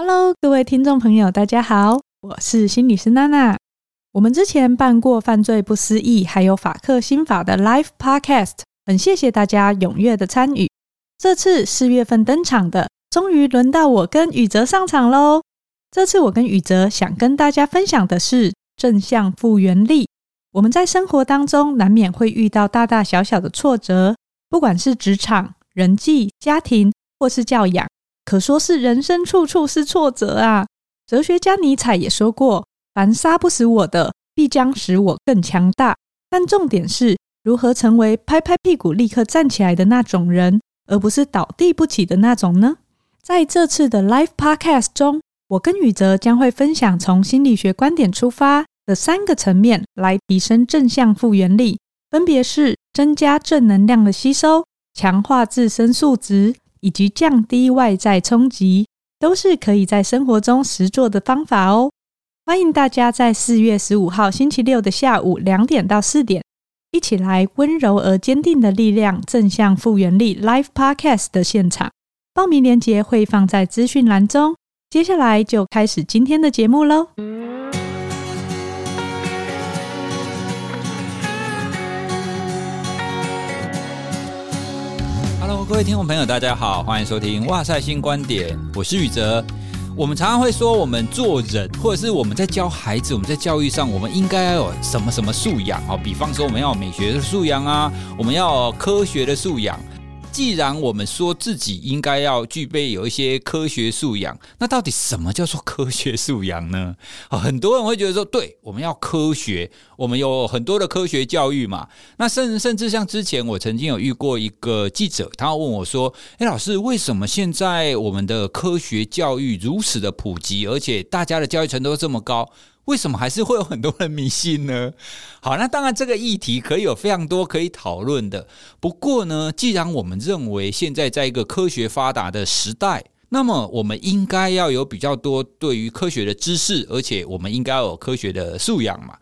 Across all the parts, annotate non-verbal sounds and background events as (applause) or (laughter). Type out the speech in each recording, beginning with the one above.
Hello，各位听众朋友，大家好，我是心理师娜娜。我们之前办过犯罪不思议，还有法克心法的 Live Podcast，很谢谢大家踊跃的参与。这次四月份登场的，终于轮到我跟宇哲上场喽。这次我跟宇哲想跟大家分享的是正向复原力。我们在生活当中难免会遇到大大小小的挫折，不管是职场、人际、家庭，或是教养。可说是人生处处是挫折啊！哲学家尼采也说过：“凡杀不死我的，必将使我更强大。”但重点是如何成为拍拍屁股立刻站起来的那种人，而不是倒地不起的那种呢？在这次的 Live Podcast 中，我跟宇哲将会分享从心理学观点出发的三个层面来提升正向复原力，分别是增加正能量的吸收、强化自身素质。以及降低外在冲击，都是可以在生活中实做的方法哦。欢迎大家在四月十五号星期六的下午两点到四点，一起来温柔而坚定的力量正向复原力 Live Podcast 的现场。报名链接会放在资讯栏中。接下来就开始今天的节目喽。各位听众朋友，大家好，欢迎收听《哇塞新观点》，我是宇哲。我们常常会说，我们做人，或者是我们在教孩子，我们在教育上，我们应该要有什么什么素养哦？比方说，我们要美学的素养啊，我们要科学的素养。既然我们说自己应该要具备有一些科学素养，那到底什么叫做科学素养呢？(laughs) 很多人会觉得说，对，我们要科学，我们有很多的科学教育嘛。那甚甚至像之前我曾经有遇过一个记者，他问我说：“诶，老师，为什么现在我们的科学教育如此的普及，而且大家的教育程度这么高？”为什么还是会有很多人迷信呢？(laughs) 好，那当然这个议题可以有非常多可以讨论的。不过呢，既然我们认为现在在一个科学发达的时代，那么我们应该要有比较多对于科学的知识，而且我们应该有科学的素养嘛。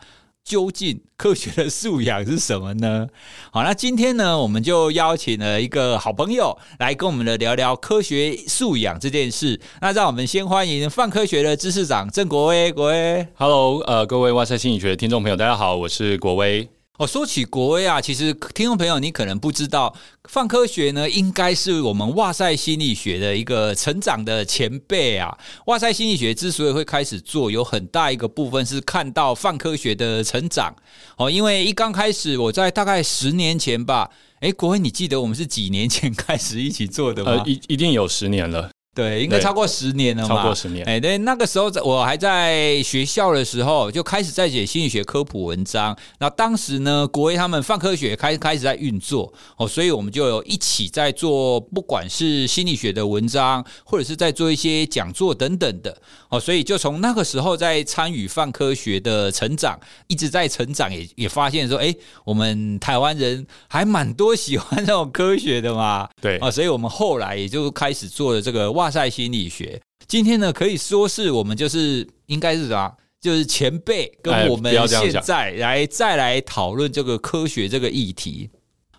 究竟科学的素养是什么呢？(laughs) 好，那今天呢，我们就邀请了一个好朋友来跟我们的聊聊科学素养这件事。那让我们先欢迎放科学的知识长郑国威，国威，Hello，呃，各位哇塞心理学的听众朋友，大家好，我是国威。哦，说起国威啊，其实听众朋友你可能不知道，放科学呢应该是我们哇塞心理学的一个成长的前辈啊。哇塞心理学之所以会开始做，有很大一个部分是看到放科学的成长。哦，因为一刚开始我在大概十年前吧，诶，国威，你记得我们是几年前开始一起做的吗？呃，一一定有十年了。对，应该超过十年了嘛。超过十年。哎，对，那个时候在我还在学校的时候，就开始在写心理学科普文章。那当时呢，国威他们泛科学开开始在运作哦，所以我们就有一起在做，不管是心理学的文章，或者是在做一些讲座等等的哦。所以就从那个时候在参与泛科学的成长，一直在成长也，也也发现说，哎，我们台湾人还蛮多喜欢这种科学的嘛。对啊，所以我们后来也就开始做了这个哇赛心理学，今天呢可以说是我们就是应该是啥，就是前辈跟我们现在来再来讨论这个科学这个议题。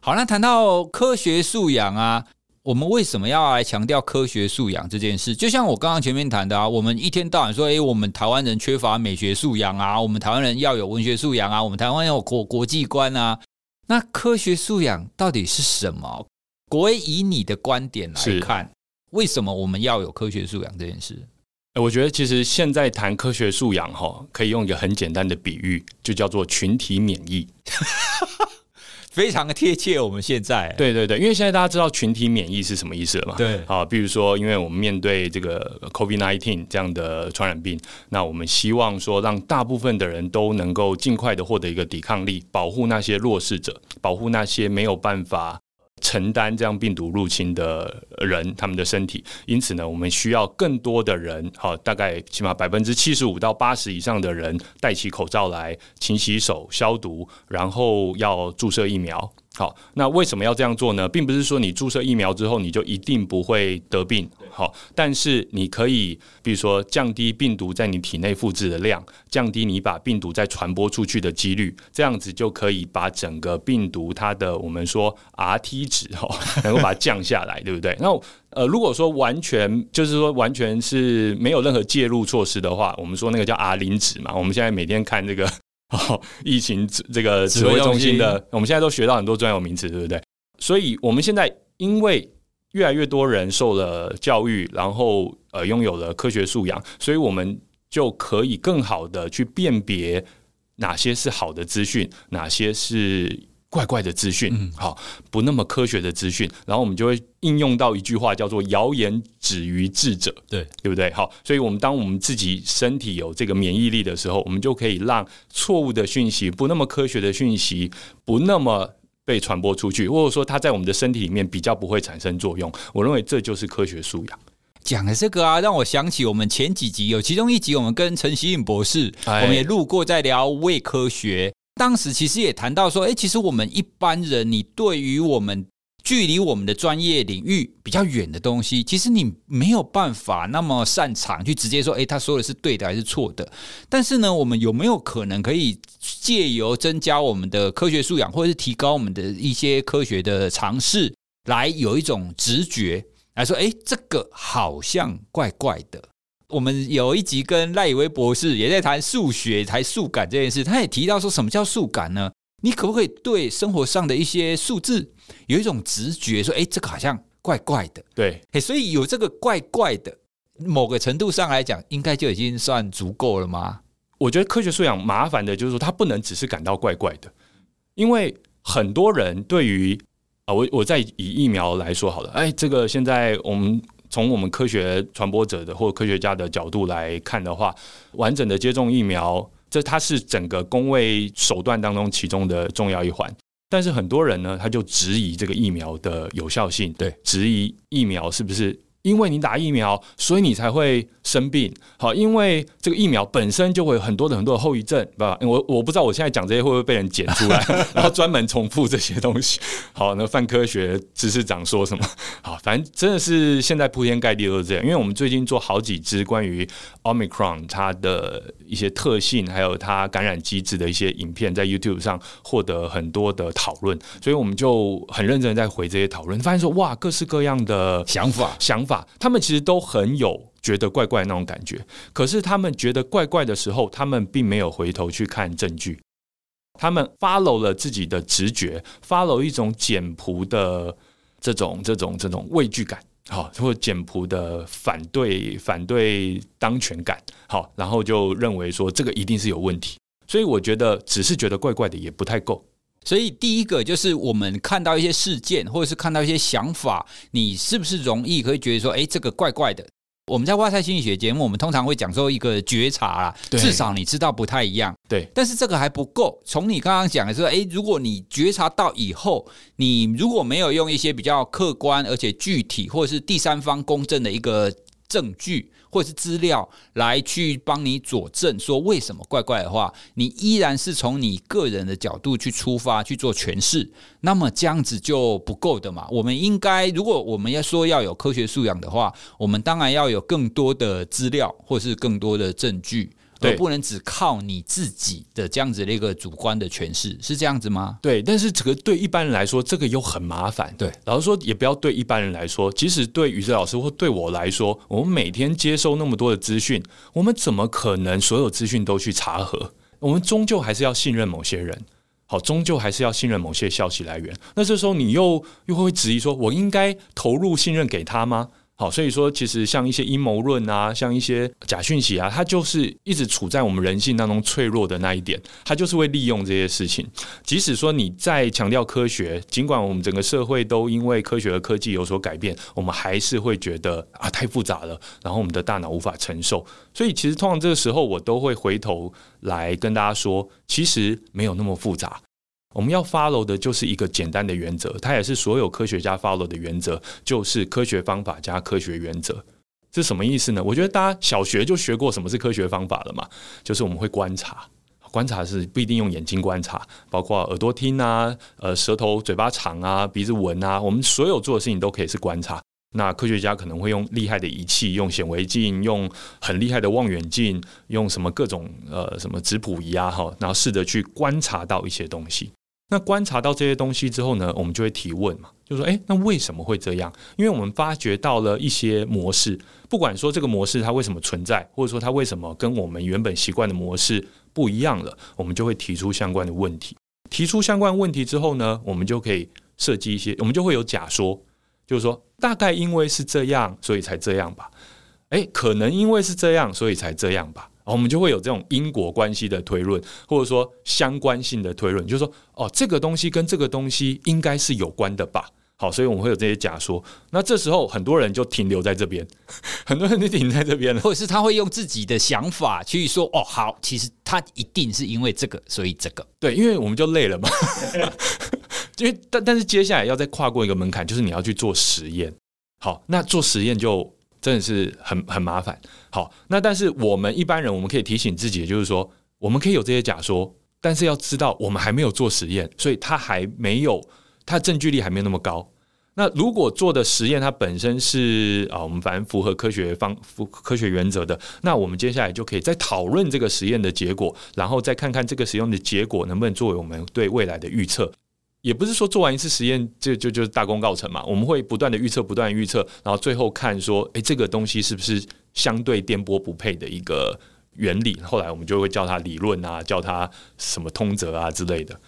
好，那谈到科学素养啊，我们为什么要来强调科学素养这件事？就像我刚刚前面谈的啊，我们一天到晚说，诶，我们台湾人缺乏美学素养啊，我们台湾人要有文学素养啊，我们台湾要有国国际观啊。那科学素养到底是什么？国威以你的观点来看。为什么我们要有科学素养这件事？我觉得其实现在谈科学素养哈，可以用一个很简单的比喻，就叫做群体免疫，(laughs) 非常的贴切。我们现在，对对对，因为现在大家知道群体免疫是什么意思了嘛？对，啊，比如说，因为我们面对这个 COVID-19 这样的传染病，那我们希望说，让大部分的人都能够尽快的获得一个抵抗力，保护那些弱势者，保护那些没有办法。承担这样病毒入侵的人，他们的身体，因此呢，我们需要更多的人，好，大概起码百分之七十五到八十以上的人戴起口罩来，勤洗手、消毒，然后要注射疫苗。好，那为什么要这样做呢？并不是说你注射疫苗之后你就一定不会得病，好，但是你可以，比如说降低病毒在你体内复制的量，降低你把病毒再传播出去的几率，这样子就可以把整个病毒它的我们说 Rt 值哈，能够把它降下来，对不对？那呃，如果说完全就是说完全是没有任何介入措施的话，我们说那个叫 R 零值嘛。我们现在每天看这个 (laughs) 哦，疫情这个指挥中心的，我们现在都学到很多专有名词，对不对？所以我们现在因为越来越多人受了教育，然后呃拥有了科学素养，所以我们就可以更好的去辨别哪些是好的资讯，哪些是。怪怪的资讯，好，不那么科学的资讯，然后我们就会应用到一句话，叫做“谣言止于智者”，对，对不对？好，所以，我们当我们自己身体有这个免疫力的时候，我们就可以让错误的讯息、不那么科学的讯息，不那么被传播出去，或者说它在我们的身体里面比较不会产生作用。我认为这就是科学素养。讲的这个啊，让我想起我们前几集有其中一集，我们跟陈希颖博士，我们也路过，在聊伪科学。当时其实也谈到说，哎，其实我们一般人，你对于我们距离我们的专业领域比较远的东西，其实你没有办法那么擅长去直接说，哎，他说的是对的还是错的。但是呢，我们有没有可能可以借由增加我们的科学素养，或者是提高我们的一些科学的尝试，来有一种直觉来说，哎，这个好像怪怪的。我们有一集跟赖以威博士也在谈数学、谈数感这件事，他也提到说，什么叫数感呢？你可不可以对生活上的一些数字有一种直觉，说，哎，这个好像怪怪的。对，所以有这个怪怪的，某个程度上来讲，应该就已经算足够了吗？我觉得科学素养麻烦的就是说，他不能只是感到怪怪的，因为很多人对于啊，我我再以疫苗来说好了，哎，这个现在我们。从我们科学传播者的或科学家的角度来看的话，完整的接种疫苗，这它是整个工位手段当中其中的重要一环。但是很多人呢，他就质疑这个疫苗的有效性，对，质疑疫苗是不是。因为你打疫苗，所以你才会生病。好，因为这个疫苗本身就会有很多的很多的后遗症，对吧？我我不知道我现在讲这些会不会被人剪出来，然后专门重复这些东西。好，那泛科学知识长说什么？好，反正真的是现在铺天盖地都是这样。因为我们最近做好几支关于 Omicron 它的一些特性，还有它感染机制的一些影片，在 YouTube 上获得很多的讨论，所以我们就很认真在回这些讨论，发现说哇，各式各样的想法想法。他们其实都很有觉得怪怪那种感觉，可是他们觉得怪怪的时候，他们并没有回头去看证据，他们 follow 了自己的直觉，follow 一种简朴的这种这种这种畏惧感，好，或简朴的反对反对当权感，好，然后就认为说这个一定是有问题，所以我觉得只是觉得怪怪的也不太够。所以，第一个就是我们看到一些事件，或者是看到一些想法，你是不是容易可以觉得说，哎，这个怪怪的？我们在哇塞心理学节目，我们通常会讲说一个觉察啦，至少你知道不太一样。对，但是这个还不够。从你刚刚讲的说，哎，如果你觉察到以后，你如果没有用一些比较客观而且具体，或者是第三方公正的一个证据。或是资料来去帮你佐证说为什么怪怪的话，你依然是从你个人的角度去出发去做诠释，那么这样子就不够的嘛。我们应该，如果我们要说要有科学素养的话，我们当然要有更多的资料或是更多的证据。对，而不能只靠你自己的这样子的一个主观的诠释，是这样子吗？对，但是这个对一般人来说，这个又很麻烦。对，老实说，也不要对一般人来说，即使对宇哲老师或对我来说，我们每天接收那么多的资讯，我们怎么可能所有资讯都去查核？我们终究还是要信任某些人，好，终究还是要信任某些消息来源。那这时候你又又会质疑说，我应该投入信任给他吗？好，所以说其实像一些阴谋论啊，像一些假讯息啊，它就是一直处在我们人性当中脆弱的那一点，它就是会利用这些事情。即使说你再强调科学，尽管我们整个社会都因为科学和科技有所改变，我们还是会觉得啊太复杂了，然后我们的大脑无法承受。所以其实通常这个时候，我都会回头来跟大家说，其实没有那么复杂。我们要 follow 的就是一个简单的原则，它也是所有科学家 follow 的原则，就是科学方法加科学原则。这什么意思呢？我觉得大家小学就学过什么是科学方法了嘛，就是我们会观察，观察是不一定用眼睛观察，包括耳朵听啊，呃，舌头、嘴巴尝啊，鼻子闻啊，我们所有做的事情都可以是观察。那科学家可能会用厉害的仪器，用显微镜，用很厉害的望远镜，用什么各种呃什么质谱仪啊，哈，然后试着去观察到一些东西。那观察到这些东西之后呢，我们就会提问嘛，就说，诶，那为什么会这样？因为我们发觉到了一些模式，不管说这个模式它为什么存在，或者说它为什么跟我们原本习惯的模式不一样了，我们就会提出相关的问题。提出相关问题之后呢，我们就可以设计一些，我们就会有假说。就是说，大概因为是这样，所以才这样吧。诶，可能因为是这样，所以才这样吧。我们就会有这种因果关系的推论，或者说相关性的推论。就是说，哦，这个东西跟这个东西应该是有关的吧。好，所以我们会有这些假说。那这时候很多人就停留在这边，(laughs) 很多人就停在这边了，或者是他会用自己的想法去说，哦，好，其实他一定是因为这个，所以这个。对，因为我们就累了嘛。(laughs) 因为但但是接下来要再跨过一个门槛，就是你要去做实验。好，那做实验就真的是很很麻烦。好，那但是我们一般人我们可以提醒自己，就是说我们可以有这些假说，但是要知道我们还没有做实验，所以它还没有它证据力还没有那么高。那如果做的实验它本身是啊，我们反正符合科学方符科学原则的，那我们接下来就可以再讨论这个实验的结果，然后再看看这个实验的结果能不能作为我们对未来的预测。也不是说做完一次实验就就就是大功告成嘛，我们会不断的预测，不断预测，然后最后看说，诶，这个东西是不是相对电波不配的一个原理？后来我们就会叫它理论啊，叫它什么通则啊之类的。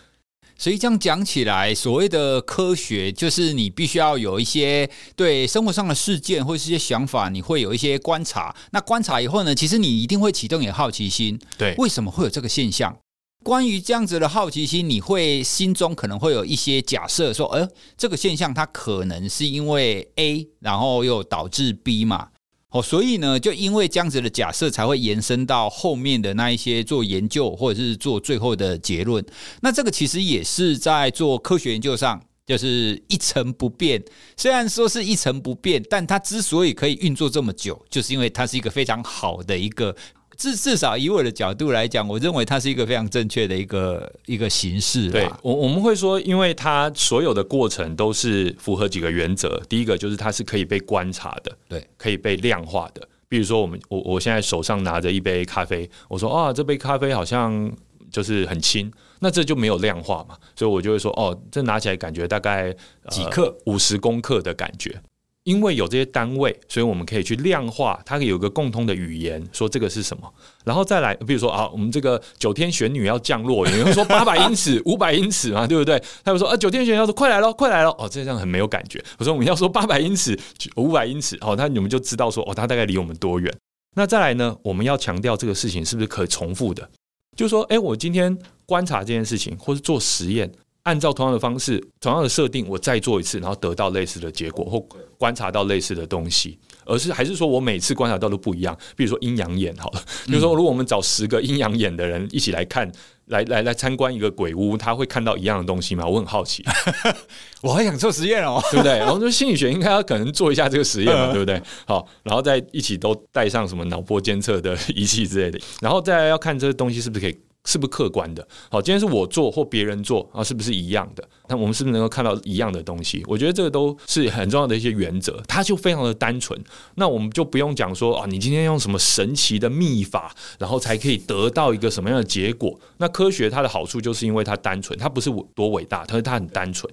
所以这样讲起来，所谓的科学，就是你必须要有一些对生活上的事件或是一些想法，你会有一些观察。那观察以后呢，其实你一定会启动你的好奇心，对，为什么会有这个现象？关于这样子的好奇心，你会心中可能会有一些假设，说，呃，这个现象它可能是因为 A，然后又导致 B 嘛，哦，所以呢，就因为这样子的假设，才会延伸到后面的那一些做研究或者是做最后的结论。那这个其实也是在做科学研究上，就是一成不变。虽然说是一成不变，但它之所以可以运作这么久，就是因为它是一个非常好的一个。至至少以我的角度来讲，我认为它是一个非常正确的一个一个形式。对，我我们会说，因为它所有的过程都是符合几个原则。第一个就是它是可以被观察的，对，可以被量化的。比如说，我们我我现在手上拿着一杯咖啡，我说啊，这杯咖啡好像就是很轻，那这就没有量化嘛，所以我就会说，哦，这拿起来感觉大概几克，五十公克的感觉。因为有这些单位，所以我们可以去量化，它可以有个共通的语言，说这个是什么，然后再来，比如说 (laughs) 啊，我们这个九天玄女要降落，有人说八百英尺、五百英尺嘛，对不对？他们说啊，九天玄女要说快来了，快来了，哦，这样很没有感觉。我说我们要说八百英尺、五百英尺，哦，那你们就知道说哦，它大概离我们多远。那再来呢，我们要强调这个事情是不是可重复的？就是说，哎，我今天观察这件事情，或是做实验。按照同样的方式、同样的设定，我再做一次，然后得到类似的结果，或观察到类似的东西，而是还是说我每次观察到都不一样。比如说阴阳眼，好了，比如说如果我们找十个阴阳眼的人一起来看，来来来参观一个鬼屋，他会看到一样的东西吗？我很好奇，(laughs) 我还想做实验哦，(laughs) 对不对？然后说心理学应该要可能做一下这个实验嘛，对不对？好，然后再一起都带上什么脑波监测的仪器之类的，然后再来要看这个东西是不是可以。是不是客观的？好，今天是我做或别人做啊，是不是一样的？那我们是不是能够看到一样的东西？我觉得这个都是很重要的一些原则，它就非常的单纯。那我们就不用讲说啊，你今天用什么神奇的秘法，然后才可以得到一个什么样的结果？那科学它的好处就是因为它单纯，它不是多伟大，它是它很单纯。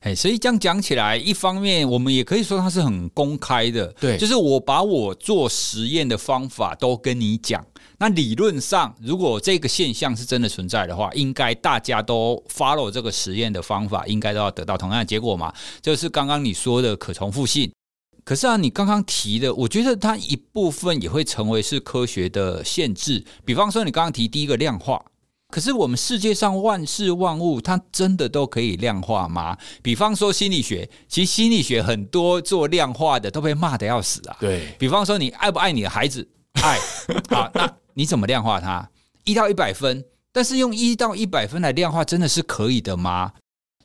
哎，所以这样讲起来，一方面我们也可以说它是很公开的，对，就是我把我做实验的方法都跟你讲。那理论上，如果这个现象是真的存在的话，应该大家都 follow 这个实验的方法，应该都要得到同样的结果嘛？就是刚刚你说的可重复性。可是啊，你刚刚提的，我觉得它一部分也会成为是科学的限制。比方说，你刚刚提第一个量化，可是我们世界上万事万物，它真的都可以量化吗？比方说心理学，其实心理学很多做量化的都被骂的要死啊。对，比方说，你爱不爱你的孩子？爱。(laughs) 好，那。你怎么量化它？一到一百分，但是用一到一百分来量化，真的是可以的吗？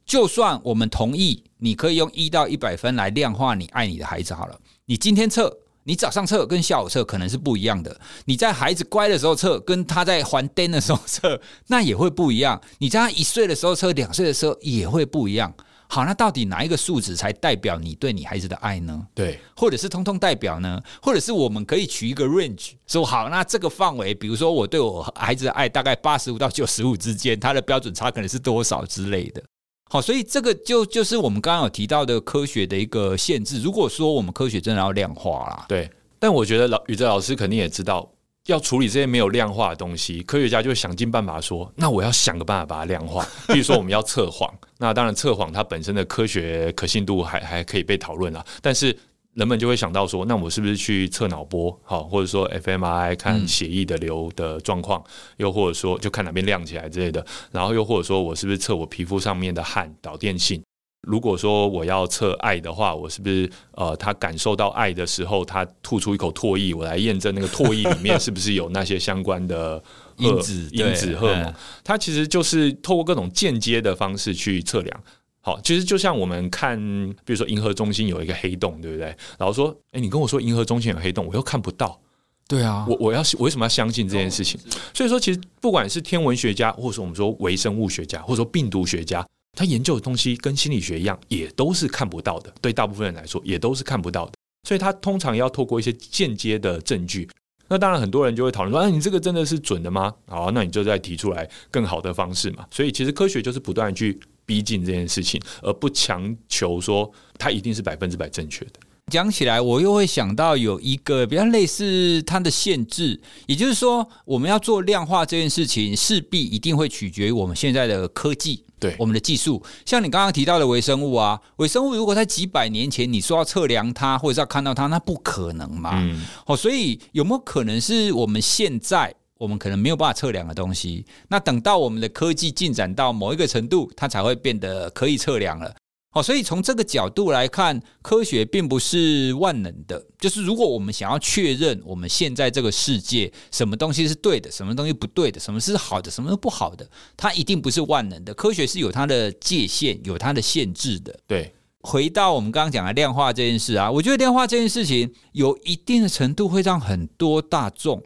就算我们同意，你可以用一到一百分来量化你爱你的孩子好了。你今天测你早上测跟下午测可能是不一样的。你在孩子乖的时候测，跟他在还灯的时候测，那也会不一样。你在他一岁的时候测，两岁的时候也会不一样。好，那到底哪一个数值才代表你对你孩子的爱呢？对，或者是通通代表呢？或者是我们可以取一个 range，说好，那这个范围，比如说我对我孩子的爱大概八十五到九十五之间，它的标准差可能是多少之类的。好，所以这个就就是我们刚刚有提到的科学的一个限制。如果说我们科学真的要量化啦，对，但我觉得老宇哲老师肯定也知道。要处理这些没有量化的东西，科学家就会想尽办法说：“那我要想个办法把它量化。(laughs) ”比如说，我们要测谎，那当然测谎它本身的科学可信度还还可以被讨论啦。但是人们就会想到说：“那我是不是去测脑波？好，或者说 fMRI 看血液的流的状况，又或者说就看哪边亮起来之类的。然后又或者说我是不是测我皮肤上面的汗导电性？”如果说我要测爱的话，我是不是呃，他感受到爱的时候，他吐出一口唾液，我来验证那个唾液里面是不是有那些相关的因子、因子、荷尔蒙？它其实就是透过各种间接的方式去测量。好，其实就像我们看，比如说银河中心有一个黑洞，对不对？然后说，哎，你跟我说银河中心有黑洞，我又看不到。对啊，我我要我为什么要相信这件事情？所以说，其实不管是天文学家，或者说我们说微生物学家，或者说病毒学家。他研究的东西跟心理学一样，也都是看不到的。对大部分人来说，也都是看不到的。所以，他通常要透过一些间接的证据。那当然，很多人就会讨论说：“啊，你这个真的是准的吗？”好，那你就再提出来更好的方式嘛。所以，其实科学就是不断去逼近这件事情，而不强求说它一定是百分之百正确的。讲起来，我又会想到有一个比较类似它的限制，也就是说，我们要做量化这件事情，势必一定会取决于我们现在的科技。对我们的技术，像你刚刚提到的微生物啊，微生物如果在几百年前你说要测量它，或者是要看到它，那不可能嘛。嗯，好，所以有没有可能是我们现在我们可能没有办法测量的东西？那等到我们的科技进展到某一个程度，它才会变得可以测量了。好，所以从这个角度来看，科学并不是万能的。就是如果我们想要确认我们现在这个世界什么东西是对的，什么东西不对的，什么是好的，什么是不好的，它一定不是万能的。科学是有它的界限，有它的限制的。对，回到我们刚刚讲的量化这件事啊，我觉得量化这件事情有一定的程度会让很多大众。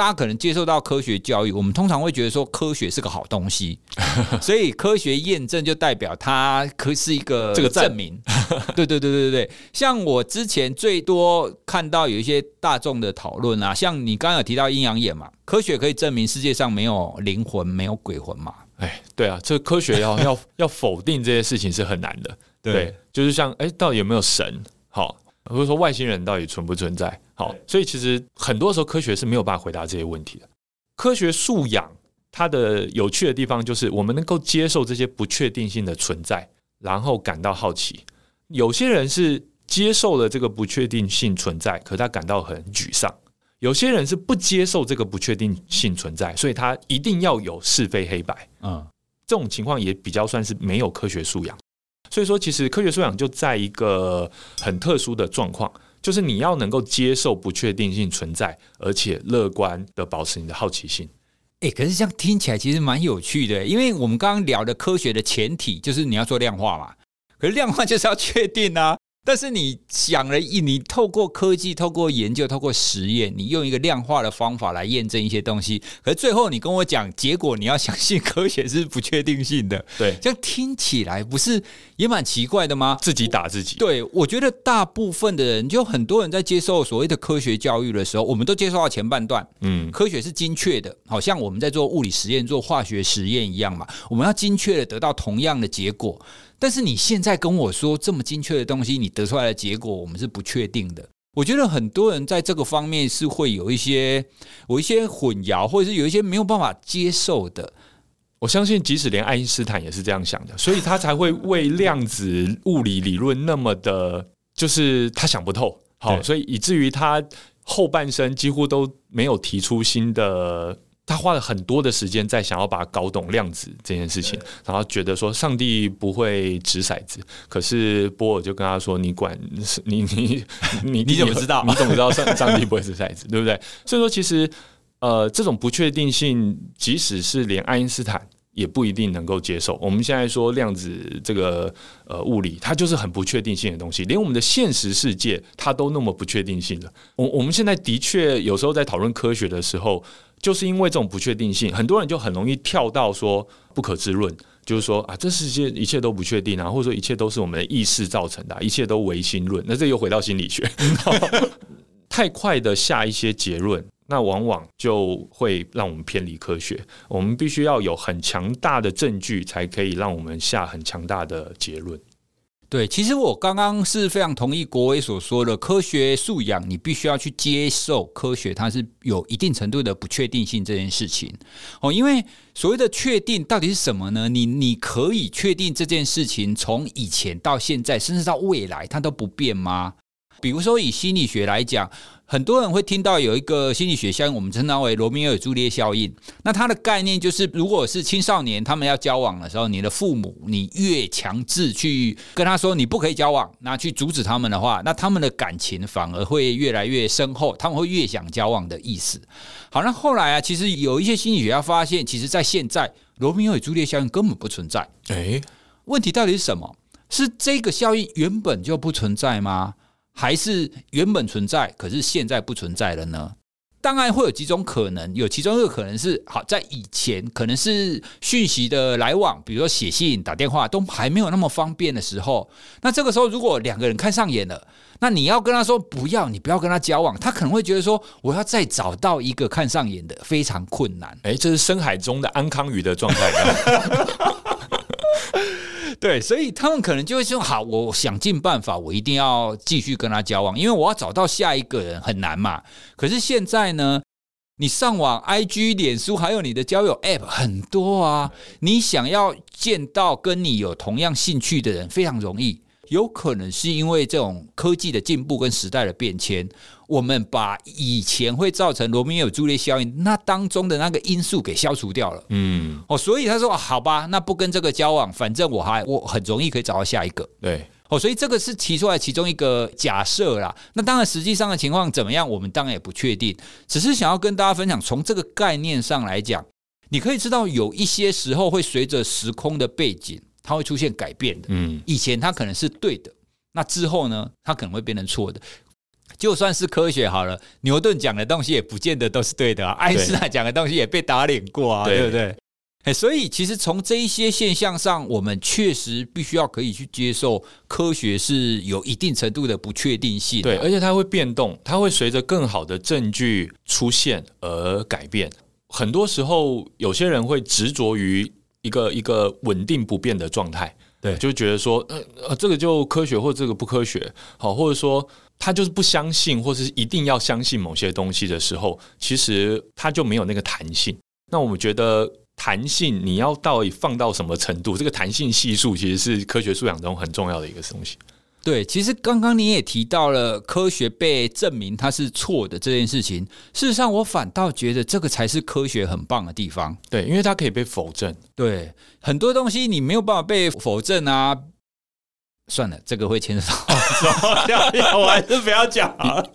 大家可能接受到科学教育，我们通常会觉得说科学是个好东西，(laughs) 所以科学验证就代表它可是一个这个证明。对对对对对，像我之前最多看到有一些大众的讨论啊，像你刚刚有提到阴阳眼嘛，科学可以证明世界上没有灵魂、没有鬼魂嘛？哎，对啊，这科学要 (laughs) 要要否定这些事情是很难的。对，对就是像哎，到底有没有神？好。或者说外星人到底存不存在？好，所以其实很多时候科学是没有办法回答这些问题的。科学素养它的有趣的地方就是我们能够接受这些不确定性的存在，然后感到好奇。有些人是接受了这个不确定性存在，可他感到很沮丧；有些人是不接受这个不确定性存在，所以他一定要有是非黑白。嗯，这种情况也比较算是没有科学素养。所以说，其实科学素养就在一个很特殊的状况，就是你要能够接受不确定性存在，而且乐观的保持你的好奇心。诶，可是这样听起来其实蛮有趣的，因为我们刚刚聊的科学的前提就是你要做量化嘛，可是量化就是要确定啊。但是你想了一，你透过科技、透过研究、透过实验，你用一个量化的方法来验证一些东西，可是最后你跟我讲结果，你要相信科学是不确定性的。对，这样听起来不是也蛮奇怪的吗？自己打自己。对，我觉得大部分的人，就很多人在接受所谓的科学教育的时候，我们都接受到前半段，嗯，科学是精确的，好像我们在做物理实验、做化学实验一样嘛，我们要精确的得到同样的结果。但是你现在跟我说这么精确的东西，你得出来的结果我们是不确定的。我觉得很多人在这个方面是会有一些有一些混淆，或者是有一些没有办法接受的。我相信，即使连爱因斯坦也是这样想的，所以他才会为量子物理理论那么的，就是他想不透。好，所以以至于他后半生几乎都没有提出新的。他花了很多的时间在想要把它搞懂量子这件事情，然后觉得说上帝不会掷骰子，可是波尔就跟他说：“你管你你你 (laughs) 你怎么知道？你怎么知道上上帝不会掷骰子？对不对？”所以说，其实呃，这种不确定性，即使是连爱因斯坦也不一定能够接受。我们现在说量子这个呃物理，它就是很不确定性的东西，连我们的现实世界它都那么不确定性了。我我们现在的确有时候在讨论科学的时候，就是因为这种不确定性，很多人就很容易跳到说不可知论，就是说啊，这世界一切都不确定啊，或者说一切都是我们的意识造成的，一切都唯心论。那这又回到心理学，(laughs) 太快的下一些结论。那往往就会让我们偏离科学。我们必须要有很强大的证据，才可以让我们下很强大的结论。对，其实我刚刚是非常同意国威所说的，科学素养你必须要去接受科学，它是有一定程度的不确定性这件事情。哦，因为所谓的确定到底是什么呢？你你可以确定这件事情从以前到现在，甚至到未来，它都不变吗？比如说以心理学来讲。很多人会听到有一个心理学效应，我们称它为罗密欧与朱丽叶效应。那它的概念就是，如果是青少年他们要交往的时候，你的父母你越强制去跟他说你不可以交往，那去阻止他们的话，那他们的感情反而会越来越深厚，他们会越想交往的意思。好，那后来啊，其实有一些心理学家发现，其实在现在罗密欧与朱丽叶效应根本不存在。诶，问题到底是什么？是这个效应原本就不存在吗？还是原本存在，可是现在不存在了呢？当然会有几种可能，有其中一个可能是，好，在以前可能是讯息的来往，比如说写信、打电话都还没有那么方便的时候，那这个时候如果两个人看上眼了，那你要跟他说不要，你不要跟他交往，他可能会觉得说，我要再找到一个看上眼的非常困难。诶，这是深海中的安康鱼的状态。(laughs) (laughs) 对，所以他们可能就会说：“好，我想尽办法，我一定要继续跟他交往，因为我要找到下一个人很难嘛。可是现在呢，你上网、IG、脸书，还有你的交友 App 很多啊，你想要见到跟你有同样兴趣的人非常容易。有可能是因为这种科技的进步跟时代的变迁。”我们把以前会造成罗密欧朱丽叶效应那当中的那个因素给消除掉了，嗯，哦，所以他说好吧，那不跟这个交往，反正我还我很容易可以找到下一个，对，哦，所以这个是提出来其中一个假设啦。那当然实际上的情况怎么样，我们当然也不确定，只是想要跟大家分享，从这个概念上来讲，你可以知道有一些时候会随着时空的背景，它会出现改变的，嗯，以前它可能是对的，那之后呢，它可能会变成错的。就算是科学好了，牛顿讲的东西也不见得都是对的啊。爱因斯坦讲的东西也被打脸过啊，对，对不对？哎，所以其实从这一些现象上，我们确实必须要可以去接受科学是有一定程度的不确定性。对，而且它会变动，它会随着更好的证据出现而改变。很多时候，有些人会执着于一个一个稳定不变的状态，对，就觉得说，呃呃，这个就科学，或这个不科学，好，或者说。他就是不相信，或者是一定要相信某些东西的时候，其实他就没有那个弹性。那我们觉得弹性，你要到底放到什么程度？这个弹性系数其实是科学素养中很重要的一个东西。对，其实刚刚你也提到了科学被证明它是错的这件事情。事实上，我反倒觉得这个才是科学很棒的地方。对，因为它可以被否证。对，很多东西你没有办法被否证啊。算了，这个会牵扯到，我还是不要讲了。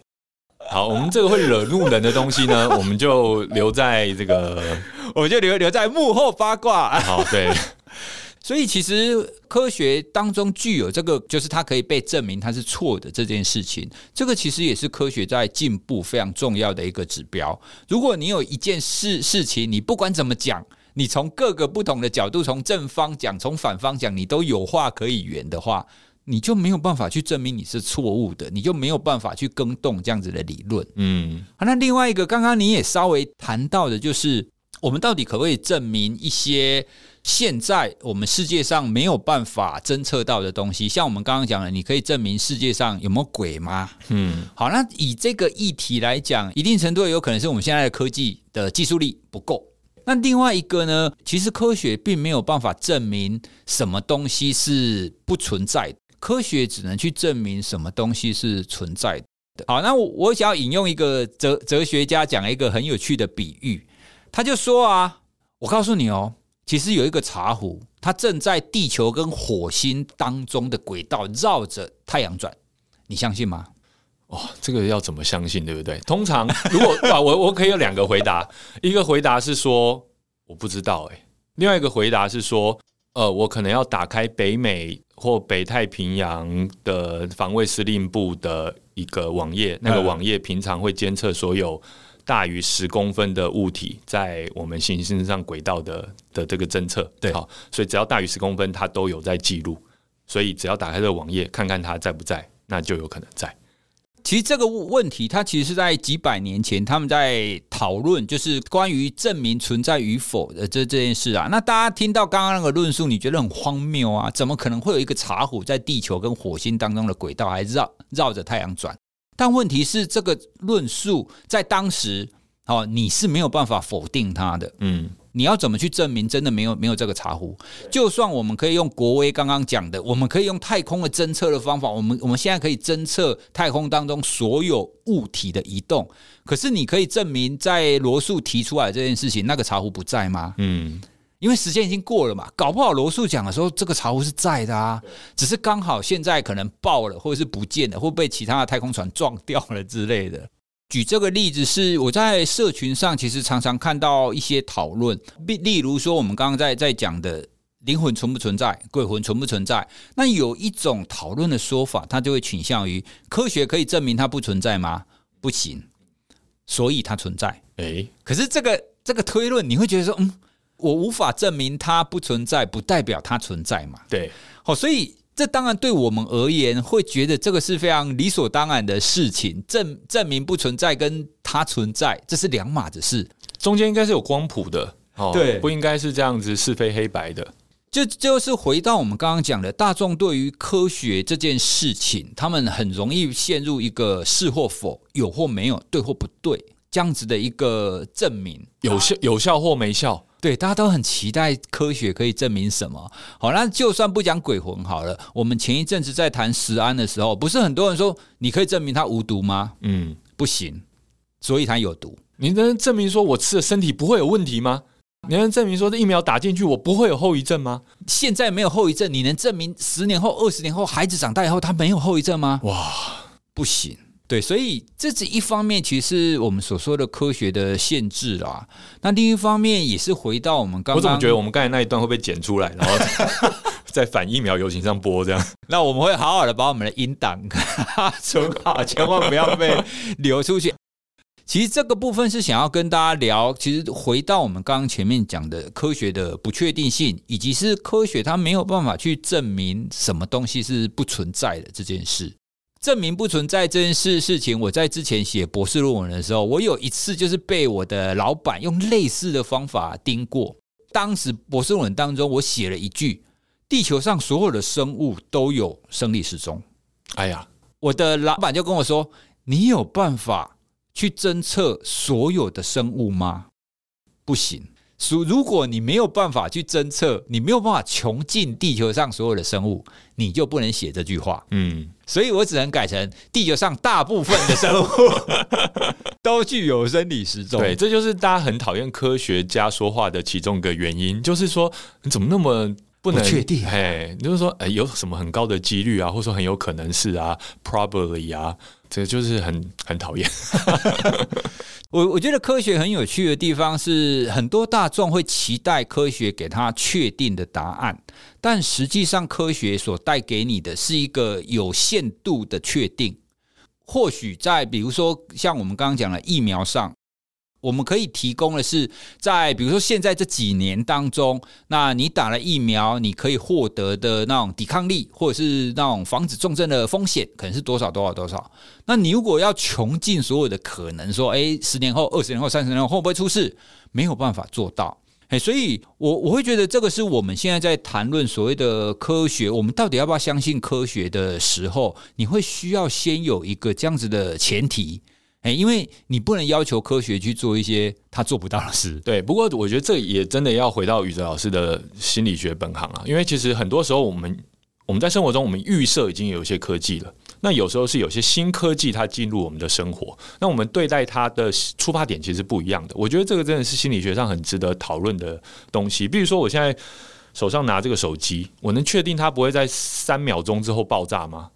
好，我们这个会惹怒人的东西呢，我们就留在这个，(laughs) 我们就留留在幕后八卦。好，对。(laughs) 所以其实科学当中具有这个，就是它可以被证明它是错的这件事情，这个其实也是科学在进步非常重要的一个指标。如果你有一件事事情，你不管怎么讲。你从各个不同的角度，从正方讲，从反方讲，你都有话可以圆的话，你就没有办法去证明你是错误的，你就没有办法去更动这样子的理论。嗯，好，那另外一个，刚刚你也稍微谈到的，就是我们到底可不可以证明一些现在我们世界上没有办法侦测到的东西？像我们刚刚讲的，你可以证明世界上有没有鬼吗？嗯，好，那以这个议题来讲，一定程度有可能是我们现在的科技的技术力不够。那另外一个呢？其实科学并没有办法证明什么东西是不存在的，科学只能去证明什么东西是存在的。好，那我我想要引用一个哲哲学家讲一个很有趣的比喻，他就说啊，我告诉你哦，其实有一个茶壶，它正在地球跟火星当中的轨道绕着太阳转，你相信吗？哦，这个要怎么相信，对不对？通常如果 (laughs) 啊，我我可以有两个回答，一个回答是说我不知道，哎，另外一个回答是说，呃，我可能要打开北美或北太平洋的防卫司令部的一个网页，那个网页平常会监测所有大于十公分的物体在我们行星上轨道的的这个侦测。对，好，所以只要大于十公分，它都有在记录。所以只要打开这个网页，看看它在不在，那就有可能在。其实这个问题，它其实是在几百年前他们在讨论，就是关于证明存在与否的这这件事啊。那大家听到刚刚那个论述，你觉得很荒谬啊？怎么可能会有一个茶壶在地球跟火星当中的轨道还绕绕着太阳转？但问题是，这个论述在当时哦，你是没有办法否定它的。嗯。你要怎么去证明真的没有没有这个茶壶？就算我们可以用国威刚刚讲的，我们可以用太空的侦测的方法，我们我们现在可以侦测太空当中所有物体的移动。可是你可以证明，在罗素提出来这件事情，那个茶壶不在吗？嗯，因为时间已经过了嘛，搞不好罗素讲的时候，这个茶壶是在的啊，只是刚好现在可能爆了，或者是不见了，或被其他的太空船撞掉了之类的。举这个例子是我在社群上，其实常常看到一些讨论，例例如说我们刚刚在在讲的灵魂存不存在，鬼魂存不存在？那有一种讨论的说法，它就会倾向于科学可以证明它不存在吗？不行，所以它存在。诶，可是这个这个推论，你会觉得说，嗯，我无法证明它不存在，不代表它存在嘛？对，好，所以。这当然对我们而言，会觉得这个是非常理所当然的事情。证证明不存在跟它存在，这是两码子事，中间应该是有光谱的，哦，对，不应该是这样子是非黑白的。就就是回到我们刚刚讲的，大众对于科学这件事情，他们很容易陷入一个是或否、有或没有、对或不对这样子的一个证明，有效有效或没效。对，大家都很期待科学可以证明什么。好，那就算不讲鬼魂好了，我们前一阵子在谈食安的时候，不是很多人说你可以证明它无毒吗？嗯，不行，所以它有毒。你能证明说我吃的身体不会有问题吗？你能证明说这疫苗打进去我不会有后遗症吗？现在没有后遗症，你能证明十年后、二十年后孩子长大以后他没有后遗症吗？哇，不行。对，所以这是一方面，其实我们所说的科学的限制啦。那另一方面也是回到我们刚刚，我怎么觉得我们刚才那一段会被剪出来，然后 (laughs) (laughs) 在反疫苗游行上播这样？(laughs) 那我们会好好的把我们的音档存好，千万不要被流出去。其实这个部分是想要跟大家聊，其实回到我们刚刚前面讲的科学的不确定性，以及是科学它没有办法去证明什么东西是不存在的这件事。证明不存在这件事事情，我在之前写博士论文的时候，我有一次就是被我的老板用类似的方法盯过。当时博士论文当中，我写了一句：“地球上所有的生物都有生理时钟。”哎呀，我的老板就跟我说：“你有办法去侦测所有的生物吗？”不行。如如果你没有办法去侦测，你没有办法穷尽地球上所有的生物，你就不能写这句话。嗯，所以我只能改成地球上大部分的生物 (laughs) 都具有生理时钟。对，这就是大家很讨厌科学家说话的其中一个原因，就是说你怎么那么不能确定？哎，就是说，哎，有什么很高的几率啊，或者说很有可能是啊，probably 啊，这就是很很讨厌。(laughs) 我我觉得科学很有趣的地方是，很多大众会期待科学给他确定的答案，但实际上科学所带给你的是一个有限度的确定。或许在比如说像我们刚刚讲的疫苗上。我们可以提供的是，在比如说现在这几年当中，那你打了疫苗，你可以获得的那种抵抗力，或者是那种防止重症的风险，可能是多少多少多少。那你如果要穷尽所有的可能，说，哎，十年后、二十年后、三十年后会不会出事？没有办法做到。哎，所以我我会觉得这个是我们现在在谈论所谓的科学，我们到底要不要相信科学的时候，你会需要先有一个这样子的前提。哎，因为你不能要求科学去做一些他做不到的事。对，不过我觉得这也真的要回到宇哲老师的心理学本行啊。因为其实很多时候，我们我们在生活中，我们预设已经有一些科技了。那有时候是有些新科技它进入我们的生活，那我们对待它的出发点其实不一样的。我觉得这个真的是心理学上很值得讨论的东西。比如说，我现在手上拿这个手机，我能确定它不会在三秒钟之后爆炸吗？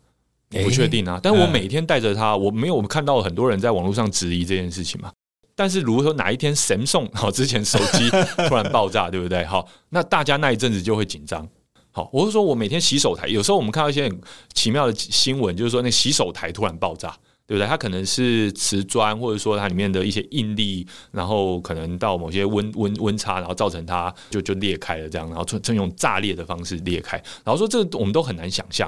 我不确定啊，但我每天带着它，我没有看到很多人在网络上质疑这件事情嘛。但是如果说哪一天 Samsung (laughs) 好之前手机 (laughs) 突然爆炸，对不对？好，那大家那一阵子就会紧张。好，我是说我每天洗手台，有时候我们看到一些很奇妙的新闻，就是说那洗手台突然爆炸。对不对？它可能是瓷砖，或者说它里面的一些应力，然后可能到某些温温温差，然后造成它就就裂开了这样，然后就用炸裂的方式裂开。然后说这个我们都很难想象。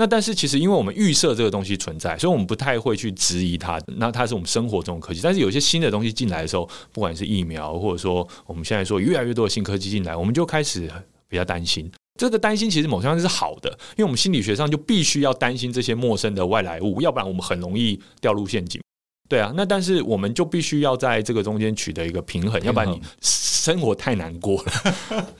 那但是其实因为我们预设这个东西存在，所以我们不太会去质疑它。那它是我们生活中的科技。但是有些新的东西进来的时候，不管是疫苗，或者说我们现在说越来越多的新科技进来，我们就开始比较担心。这个担心其实某方面是好的，因为我们心理学上就必须要担心这些陌生的外来物，要不然我们很容易掉入陷阱。对啊，那但是我们就必须要在这个中间取得一个平衡，平衡，要不然你生活太难过了。(laughs)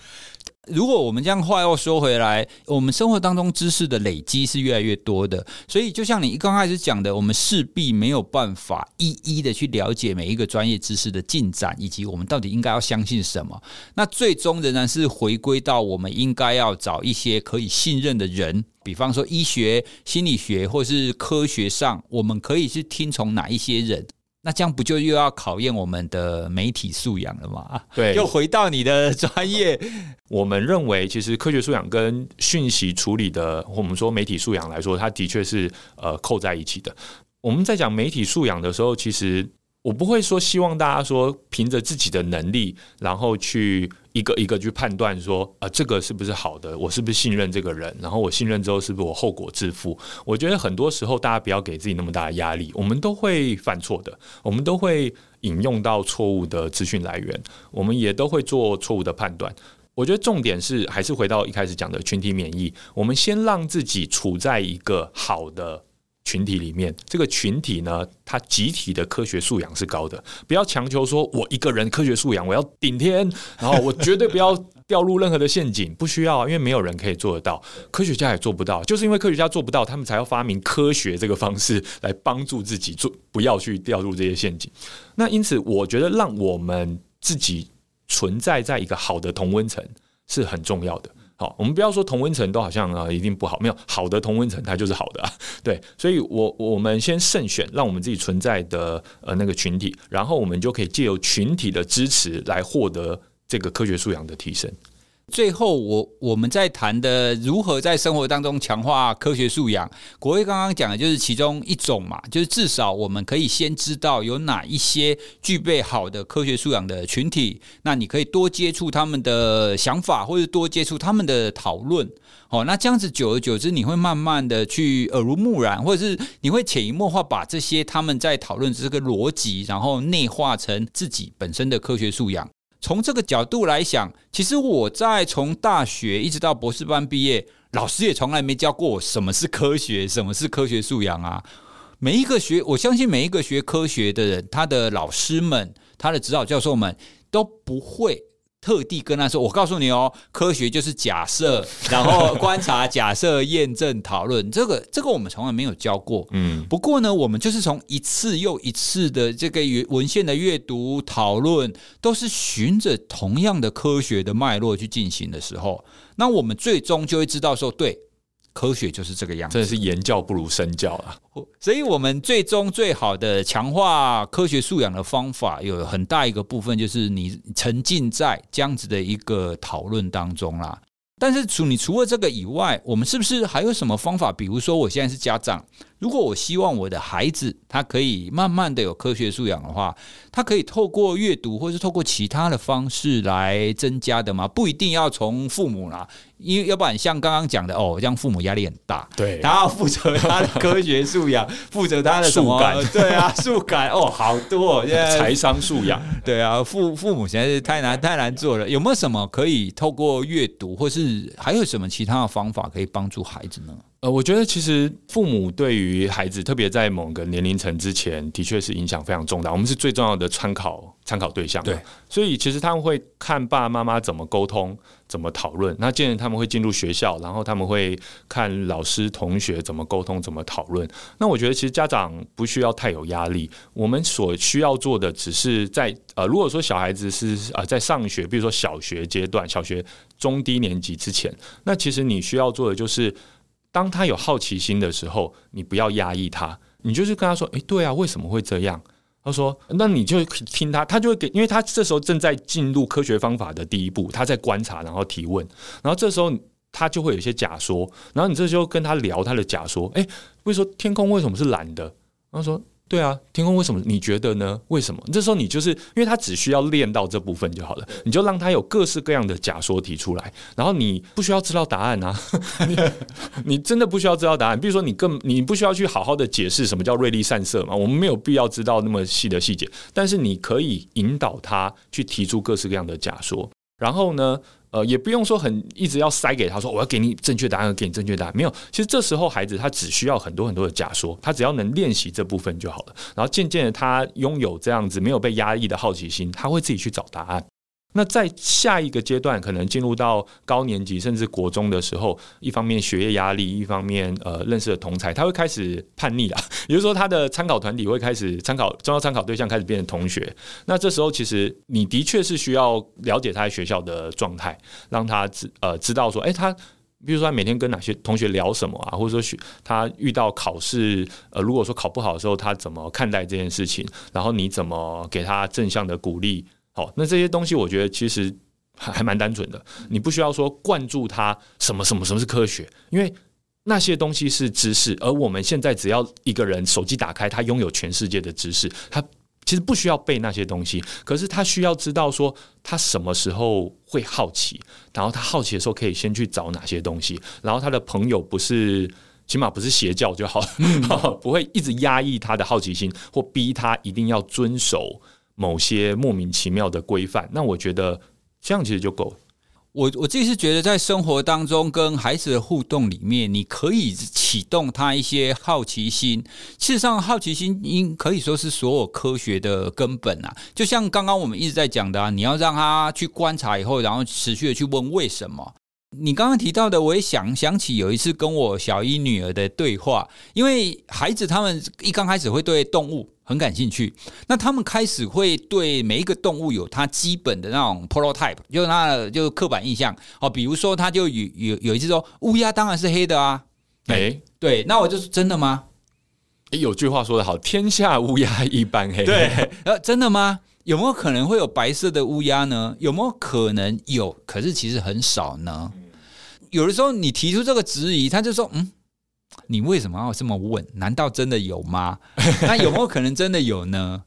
如果我们这样话又说回来，我们生活当中知识的累积是越来越多的，所以就像你刚开始讲的，我们势必没有办法一一的去了解每一个专业知识的进展，以及我们到底应该要相信什么。那最终仍然是回归到我们应该要找一些可以信任的人，比方说医学、心理学或是科学上，我们可以去听从哪一些人。那这样不就又要考验我们的媒体素养了吗？对，又回到你的专业。(laughs) 我们认为，其实科学素养跟讯息处理的，我们说媒体素养来说，它的确是呃扣在一起的。我们在讲媒体素养的时候，其实。我不会说希望大家说凭着自己的能力，然后去一个一个去判断说啊，这个是不是好的，我是不是信任这个人，然后我信任之后是不是我后果自负？我觉得很多时候大家不要给自己那么大的压力，我们都会犯错的，我们都会引用到错误的资讯来源，我们也都会做错误的判断。我觉得重点是还是回到一开始讲的群体免疫，我们先让自己处在一个好的。群体里面，这个群体呢，它集体的科学素养是高的。不要强求说，我一个人科学素养我要顶天，(laughs) 然后我绝对不要掉入任何的陷阱，不需要，因为没有人可以做得到，科学家也做不到。就是因为科学家做不到，他们才要发明科学这个方式来帮助自己做，不要去掉入这些陷阱。那因此，我觉得让我们自己存在在一个好的同温层是很重要的。好，我们不要说同温层都好像啊一定不好，没有好的同温层它就是好的，对，所以我我们先慎选，让我们自己存在的呃那个群体，然后我们就可以借由群体的支持来获得这个科学素养的提升。最后，我我们在谈的如何在生活当中强化科学素养，国威刚刚讲的就是其中一种嘛，就是至少我们可以先知道有哪一些具备好的科学素养的群体，那你可以多接触他们的想法，或者多接触他们的讨论。哦，那这样子久而久之，你会慢慢的去耳濡目染，或者是你会潜移默化把这些他们在讨论这个逻辑，然后内化成自己本身的科学素养。从这个角度来想，其实我在从大学一直到博士班毕业，老师也从来没教过我什么是科学，什么是科学素养啊。每一个学，我相信每一个学科学的人，他的老师们，他的指导教授们都不会。特地跟他说：“我告诉你哦，科学就是假设，然后观察、假设、验证、讨论。(laughs) 这个，这个我们从来没有教过。嗯，不过呢，我们就是从一次又一次的这个文献的阅读、讨论，都是循着同样的科学的脉络去进行的时候，那我们最终就会知道说，对。”科学就是这个样子，真的是言教不如身教啊！所以，我们最终最好的强化科学素养的方法，有很大一个部分就是你沉浸在这样子的一个讨论当中啦。但是除你除了这个以外，我们是不是还有什么方法？比如说，我现在是家长，如果我希望我的孩子他可以慢慢的有科学素养的话，他可以透过阅读，或是透过其他的方式来增加的吗？不一定要从父母啦。因为要不然像刚刚讲的哦，这样父母压力很大，对，他要负责他的科学素养，(laughs) 负责他的什么？感对啊，(laughs) 素感哦，好多 (laughs) 现在财商素养，对啊，父父母现在是太难太难做了。有没有什么可以透过阅读，或是还有什么其他的方法可以帮助孩子呢？呃，我觉得其实父母对于孩子，特别在某个年龄层之前，的确是影响非常重大。我们是最重要的参考参考对象，对，所以其实他们会看爸爸妈妈怎么沟通。怎么讨论？那既然他们会进入学校，然后他们会看老师、同学怎么沟通、怎么讨论。那我觉得其实家长不需要太有压力。我们所需要做的，只是在呃，如果说小孩子是呃在上学，比如说小学阶段、小学中低年级之前，那其实你需要做的就是，当他有好奇心的时候，你不要压抑他，你就是跟他说：“诶，对啊，为什么会这样？”他说：“那你就听他，他就会给，因为他这时候正在进入科学方法的第一步，他在观察，然后提问，然后这时候他就会有一些假说，然后你这时候跟他聊他的假说，哎，会说天空为什么是蓝的？他说。”对啊，天空为什么？你觉得呢？为什么？这时候你就是因为他只需要练到这部分就好了，你就让他有各式各样的假说提出来，然后你不需要知道答案啊，(laughs) 你，你真的不需要知道答案。比如说，你更你不需要去好好的解释什么叫瑞丽散射嘛，我们没有必要知道那么细的细节，但是你可以引导他去提出各式各样的假说，然后呢，呃，也不用说很一直要塞给他说，我要给你正确答案，给你正确答案。没有，其实这时候孩子他只需要很多很多的假说，他只要能练习这部分就好了。然后渐渐的，他拥有这样子没有被压抑的好奇心，他会自己去找答案。那在下一个阶段，可能进入到高年级甚至国中的时候，一方面学业压力，一方面呃认识的同才，他会开始叛逆了。也就是说，他的参考团体会开始参考重要参考对象开始变成同学。那这时候，其实你的确是需要了解他在学校的状态，让他知呃知道说，哎，他比如说他每天跟哪些同学聊什么啊，或者说学他遇到考试呃，如果说考不好的时候，他怎么看待这件事情，然后你怎么给他正向的鼓励。好，那这些东西我觉得其实还还蛮单纯的，你不需要说灌注他什么什么什么是科学，因为那些东西是知识，而我们现在只要一个人手机打开，他拥有全世界的知识，他其实不需要背那些东西，可是他需要知道说他什么时候会好奇，然后他好奇的时候可以先去找哪些东西，然后他的朋友不是起码不是邪教就好，嗯、(laughs) 不会一直压抑他的好奇心或逼他一定要遵守。某些莫名其妙的规范，那我觉得这样其实就够了。我我自己是觉得，在生活当中跟孩子的互动里面，你可以启动他一些好奇心。事实上，好奇心应可以说是所有科学的根本啊。就像刚刚我们一直在讲的啊，你要让他去观察以后，然后持续的去问为什么。你刚刚提到的，我也想想起有一次跟我小一女儿的对话，因为孩子他们一刚开始会对动物很感兴趣，那他们开始会对每一个动物有它基本的那种 prototype，就是他的就是刻板印象哦。比如说，他就有有有一次说乌鸦当然是黑的啊，哎、欸，对，那我就是真的吗？欸、有句话说得好，天下乌鸦一般黑。对，呃，真的吗？有没有可能会有白色的乌鸦呢？有没有可能有？可是其实很少呢。有的时候你提出这个质疑，他就说：“嗯，你为什么要这么问？难道真的有吗？(laughs) 那有没有可能真的有呢？”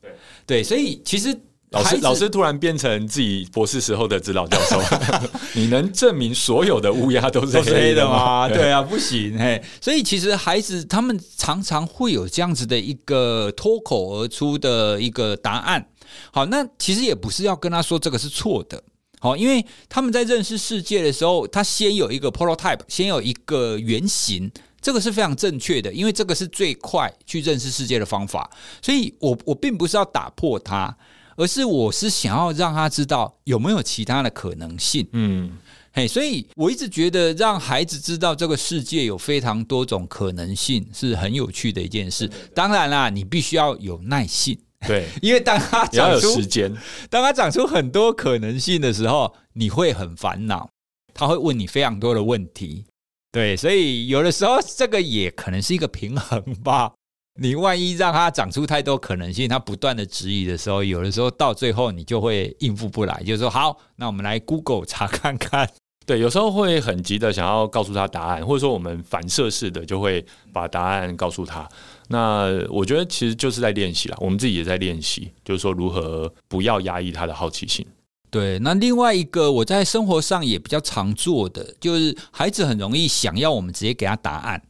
对，所以其实老师老师突然变成自己博士时候的指导教授，(laughs) 你能证明所有的乌鸦都是黑的吗？对啊，不行嘿。所以其实孩子他们常常会有这样子的一个脱口而出的一个答案。好，那其实也不是要跟他说这个是错的。好，因为他们在认识世界的时候，他先有一个 prototype，先有一个原型，这个是非常正确的，因为这个是最快去认识世界的方法。所以我我并不是要打破它，而是我是想要让他知道有没有其他的可能性。嗯，嘿，所以我一直觉得让孩子知道这个世界有非常多种可能性是很有趣的一件事。当然啦，你必须要有耐性。(laughs) 对，因为当他长出时间，当他长出很多可能性的时候，你会很烦恼。他会问你非常多的问题，对，所以有的时候这个也可能是一个平衡吧。(laughs) 你万一让他长出太多可能性，他不断的质疑的时候，有的时候到最后你就会应付不来，就是说好，那我们来 Google 查看看。对，有时候会很急的想要告诉他答案，或者说我们反射式的就会把答案告诉他。那我觉得其实就是在练习啦，我们自己也在练习，就是说如何不要压抑他的好奇心。对，那另外一个我在生活上也比较常做的，就是孩子很容易想要我们直接给他答案，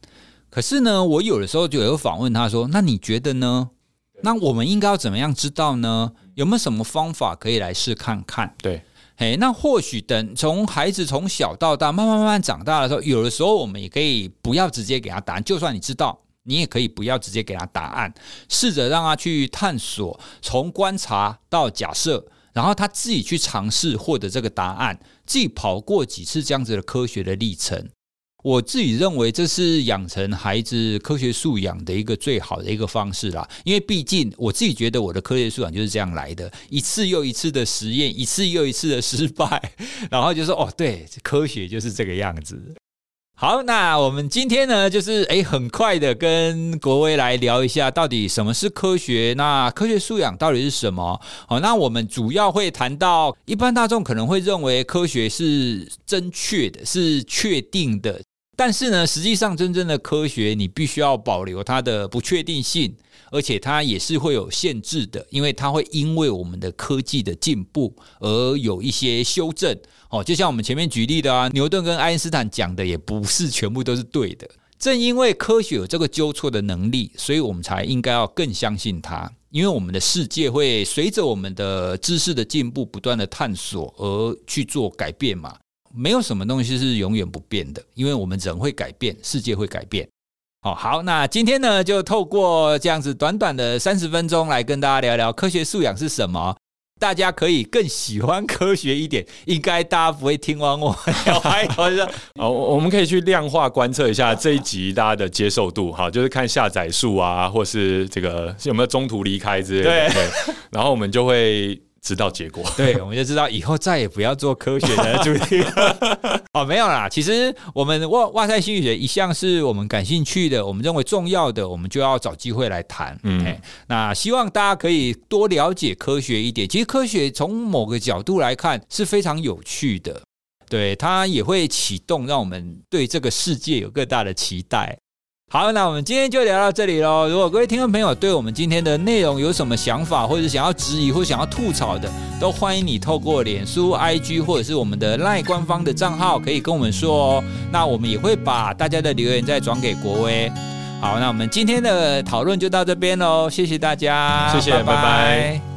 可是呢，我有的时候就有访问他说：“那你觉得呢？那我们应该要怎么样知道呢？有没有什么方法可以来试看看？”对，嘿，那或许等从孩子从小到大慢慢慢慢长大的时候，有的时候我们也可以不要直接给他答案，就算你知道。你也可以不要直接给他答案，试着让他去探索，从观察到假设，然后他自己去尝试获得这个答案，自己跑过几次这样子的科学的历程。我自己认为这是养成孩子科学素养的一个最好的一个方式啦。因为毕竟我自己觉得我的科学素养就是这样来的，一次又一次的实验，一次又一次的失败，然后就说哦，对，科学就是这个样子。好，那我们今天呢，就是诶，很快的跟国威来聊一下，到底什么是科学？那科学素养到底是什么？好，那我们主要会谈到，一般大众可能会认为科学是正确的，是确定的，但是呢，实际上真正的科学，你必须要保留它的不确定性，而且它也是会有限制的，因为它会因为我们的科技的进步而有一些修正。哦，就像我们前面举例的啊，牛顿跟爱因斯坦讲的也不是全部都是对的。正因为科学有这个纠错的能力，所以我们才应该要更相信它。因为我们的世界会随着我们的知识的进步，不断的探索而去做改变嘛。没有什么东西是永远不变的，因为我们人会改变，世界会改变。哦，好，那今天呢，就透过这样子短短的三十分钟来跟大家聊聊科学素养是什么。大家可以更喜欢科学一点，应该大家不会听完我聊还有说，(laughs) 哦，我们可以去量化观测一下这一集大家的接受度，哈，就是看下载数啊，或是这个有没有中途离开之类的，对，对，然后我们就会。知道结果，(laughs) 对，我们就知道以后再也不要做科学的 (laughs) 主题了。(laughs) 哦，没有啦，其实我们哇哇塞心理学一向是我们感兴趣的，我们认为重要的，我们就要找机会来谈。嗯，那希望大家可以多了解科学一点。其实科学从某个角度来看是非常有趣的，对，它也会启动让我们对这个世界有更大的期待。好，那我们今天就聊到这里喽。如果各位听众朋友对我们今天的内容有什么想法，或者想要质疑，或想要吐槽的，都欢迎你透过脸书、IG 或者是我们的 LINE 官方的账号，可以跟我们说哦。那我们也会把大家的留言再转给国威。好，那我们今天的讨论就到这边喽，谢谢大家，谢谢，拜拜。拜拜。